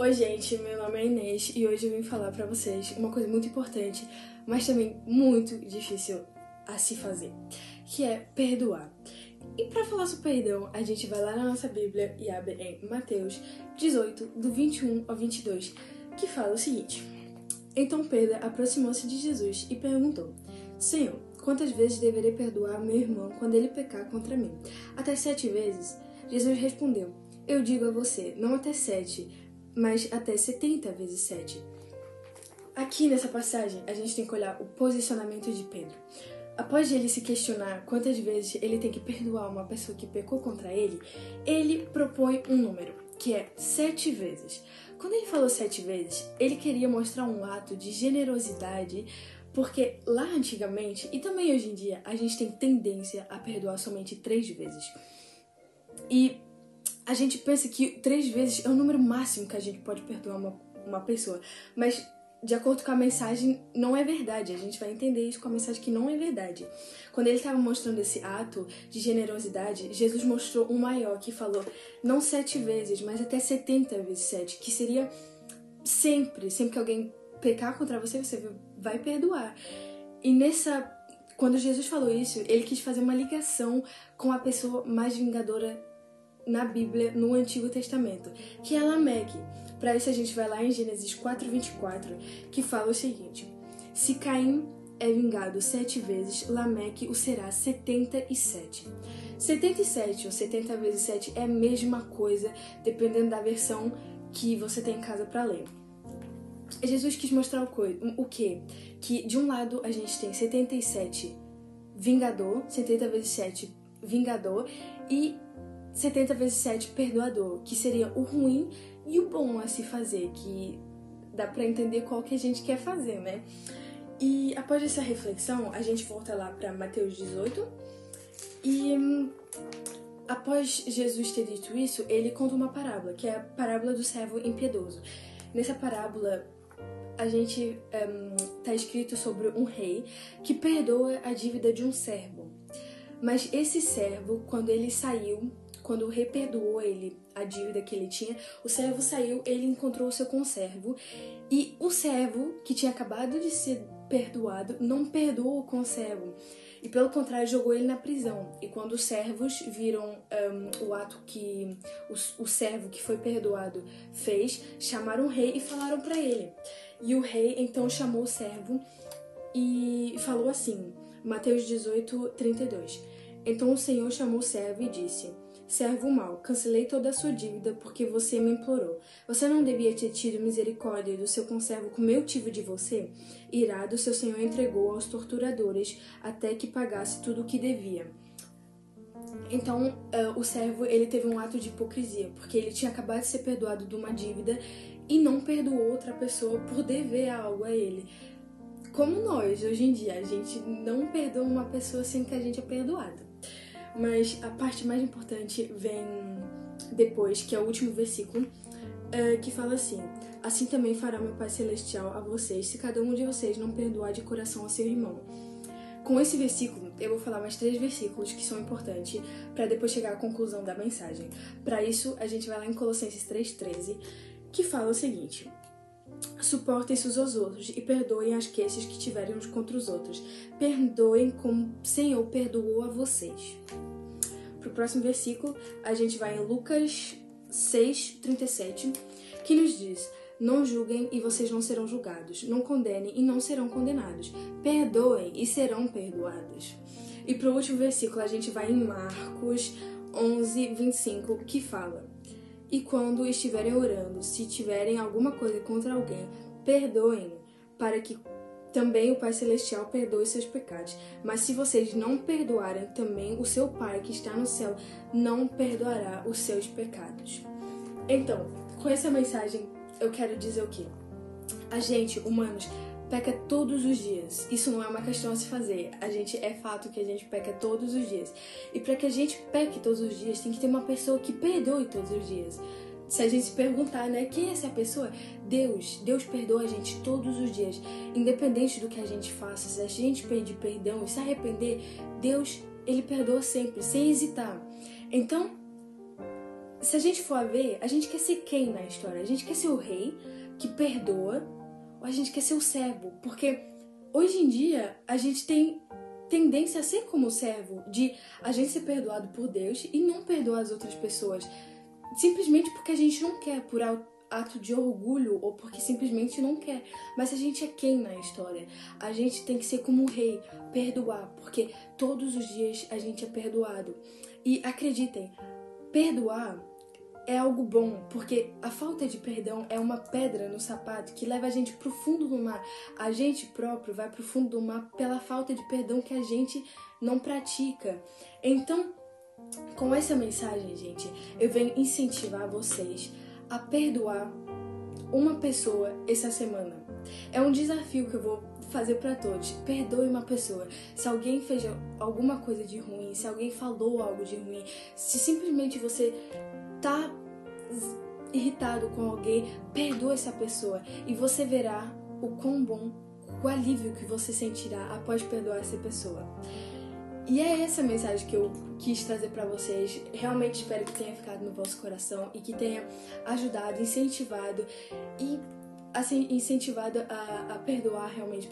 Oi, gente, meu nome é Inês e hoje eu vim falar pra vocês uma coisa muito importante, mas também muito difícil a se fazer, que é perdoar. E para falar sobre perdão, a gente vai lá na nossa Bíblia e abre em Mateus 18, do 21 ao 22, que fala o seguinte: Então Pedro aproximou-se de Jesus e perguntou: Senhor, quantas vezes deverei perdoar meu irmão quando ele pecar contra mim? Até sete vezes? Jesus respondeu: Eu digo a você, não até sete, mas até setenta vezes sete. Aqui nessa passagem, a gente tem que olhar o posicionamento de Pedro. Após ele se questionar quantas vezes ele tem que perdoar uma pessoa que pecou contra ele, ele propõe um número, que é sete vezes. Quando ele falou sete vezes, ele queria mostrar um ato de generosidade, porque lá antigamente, e também hoje em dia, a gente tem tendência a perdoar somente três vezes. E a gente pensa que três vezes é o número máximo que a gente pode perdoar uma, uma pessoa, mas de acordo com a mensagem, não é verdade. A gente vai entender isso com a mensagem que não é verdade. Quando ele estava mostrando esse ato de generosidade, Jesus mostrou um maior que falou não sete vezes, mas até setenta vezes sete, que seria sempre, sempre que alguém pecar contra você, você vai perdoar. E nessa. Quando Jesus falou isso, ele quis fazer uma ligação com a pessoa mais vingadora na Bíblia, no Antigo Testamento, que é Lameque. Para isso a gente vai lá em Gênesis 4:24, que fala o seguinte: Se Caim é vingado sete vezes, Lameque o será setenta e sete. 77 ou 70 vezes 7 é a mesma coisa, dependendo da versão que você tem em casa para ler. Jesus quis mostrar o, quê? Que de um lado a gente tem 77 vingador, 70 vezes 7 vingador, e 70 vezes 7 perdoador, que seria o ruim e o bom a se fazer, que dá para entender qual que a gente quer fazer, né? E após essa reflexão, a gente volta lá para Mateus 18 e hum, após Jesus ter dito isso, ele conta uma parábola, que é a parábola do servo impiedoso. Nessa parábola, a gente um, tá escrito sobre um rei que perdoa a dívida de um servo. Mas esse servo, quando ele saiu quando o rei perdoou ele a dívida que ele tinha, o servo saiu, ele encontrou o seu conservo e o servo que tinha acabado de ser perdoado não perdoou o conservo e pelo contrário jogou ele na prisão. E quando os servos viram um, o ato que o, o servo que foi perdoado fez, chamaram o rei e falaram para ele. E o rei então chamou o servo e falou assim, Mateus 18, 32. Então o Senhor chamou o servo e disse: Servo mau, cancelei toda a sua dívida porque você me implorou. Você não devia ter tido misericórdia do seu conservo como eu tive de você? Irado, seu senhor entregou aos torturadores até que pagasse tudo o que devia. Então, uh, o servo ele teve um ato de hipocrisia, porque ele tinha acabado de ser perdoado de uma dívida e não perdoou outra pessoa por dever algo a ele. Como nós, hoje em dia, a gente não perdoa uma pessoa sem que a gente é perdoado. Mas a parte mais importante vem depois, que é o último versículo, é, que fala assim: Assim também fará meu Pai Celestial a vocês, se cada um de vocês não perdoar de coração a seu irmão. Com esse versículo, eu vou falar mais três versículos que são importantes para depois chegar à conclusão da mensagem. Para isso, a gente vai lá em Colossenses 3,13, que fala o seguinte: Suportem-se uns aos outros e perdoem as queixas que tiverem uns contra os outros. Perdoem como o Senhor perdoou a vocês. Para o próximo versículo, a gente vai em Lucas 6, 37, que nos diz: Não julguem e vocês não serão julgados. Não condenem e não serão condenados. Perdoem e serão perdoados. E para o último versículo, a gente vai em Marcos 11, 25, que fala: e quando estiverem orando, se tiverem alguma coisa contra alguém, perdoem, para que também o Pai Celestial perdoe seus pecados. Mas se vocês não perdoarem, também o seu Pai que está no céu não perdoará os seus pecados. Então, com essa mensagem, eu quero dizer o quê? A gente, humanos, peca todos os dias. Isso não é uma questão a se fazer. A gente é fato que a gente peca todos os dias. E para que a gente peque todos os dias, tem que ter uma pessoa que perdoe todos os dias. Se a gente se perguntar, né, quem é essa pessoa? Deus. Deus perdoa a gente todos os dias, independente do que a gente faça. Se a gente pedir perdão e se arrepender, Deus, ele perdoa sempre, sem hesitar. Então, se a gente for a ver, a gente quer ser quem na história? A gente quer ser o rei que perdoa a gente quer ser o servo? Porque hoje em dia a gente tem tendência a ser como o servo, de a gente ser perdoado por Deus e não perdoar as outras pessoas. Simplesmente porque a gente não quer, por ato de orgulho ou porque simplesmente não quer. Mas a gente é quem na história? A gente tem que ser como o rei, perdoar, porque todos os dias a gente é perdoado. E acreditem, perdoar é algo bom, porque a falta de perdão é uma pedra no sapato que leva a gente pro fundo do mar. A gente próprio vai pro fundo do mar pela falta de perdão que a gente não pratica. Então, com essa mensagem, gente, eu venho incentivar vocês a perdoar uma pessoa essa semana. É um desafio que eu vou fazer para todos. Perdoe uma pessoa. Se alguém fez alguma coisa de ruim, se alguém falou algo de ruim, se simplesmente você tá irritado com alguém, perdoe essa pessoa e você verá o quão bom, o alívio que você sentirá após perdoar essa pessoa. E é essa mensagem que eu quis trazer para vocês. Realmente espero que tenha ficado no vosso coração e que tenha ajudado, incentivado e assim incentivado a, a perdoar realmente